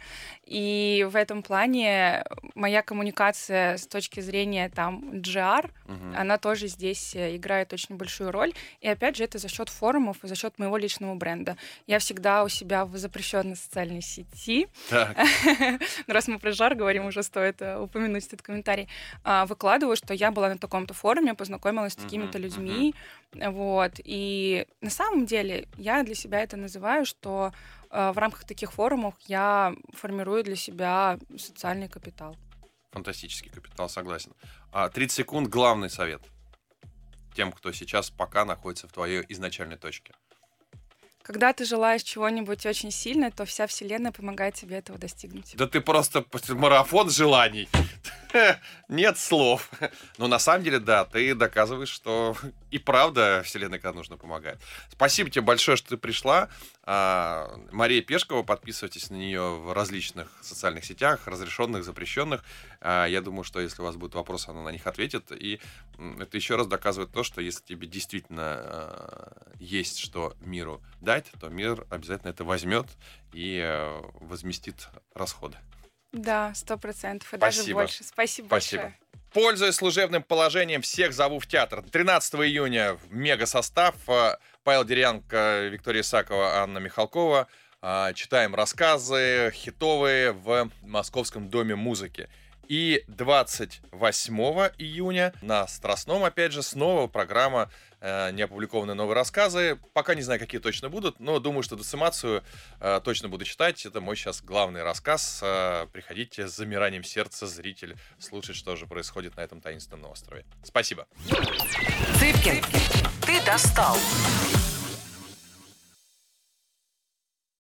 И в этом плане моя коммуникация с точки зрения там GR, Мгм. она тоже здесь э, играет очень большую роль. И опять же, это за счет форумов и за счет моего личного бренда. Я всегда у себя в запрещенной социальной сети, раз мы про жар говорим, уже стоит э, упомянуть этот комментарий, а, выкладываю, что я была на таком-то форуме, познакомилась с такими-то людьми. Вот. И на самом деле я для себя это называю, что в рамках таких форумов я формирую для себя социальный капитал. фантастический капитал, согласен. А 30 секунд главный совет тем, кто сейчас пока находится в твоей изначальной точке. Когда ты желаешь чего-нибудь очень сильно, то вся вселенная помогает тебе этого достигнуть. Да ты просто марафон желаний. Нет слов. Но на самом деле, да, ты доказываешь, что и правда Вселенная, когда нужно, помогает. Спасибо тебе большое, что ты пришла. А, Мария Пешкова, подписывайтесь на нее в различных социальных сетях, разрешенных, запрещенных. А, Я думаю, что если у вас будут вопросы, она на них ответит. И это еще раз доказывает то, что если тебе действительно а, есть что миру дать, то мир обязательно это возьмет и э, возместит расходы. Да, сто процентов. И даже Спасибо. больше. Спасибо, Спасибо. большое. Пользуясь служебным положением, всех зову в театр. 13 июня в мега-состав. э, Павел Дерянко, Виктория Исакова, Анна Михалкова. А, Читаем рассказы хитовые в Московском доме музыки. И 28 июня на Страстном, опять же, снова программа э, «Неопубликованные новые рассказы». Пока не знаю, какие точно будут, но думаю, что децимацию э, точно буду читать. Это мой сейчас главный рассказ. Э, приходите с замиранием сердца, зритель, слушать, что же происходит на этом таинственном острове. Спасибо. Цыпкин, ты достал.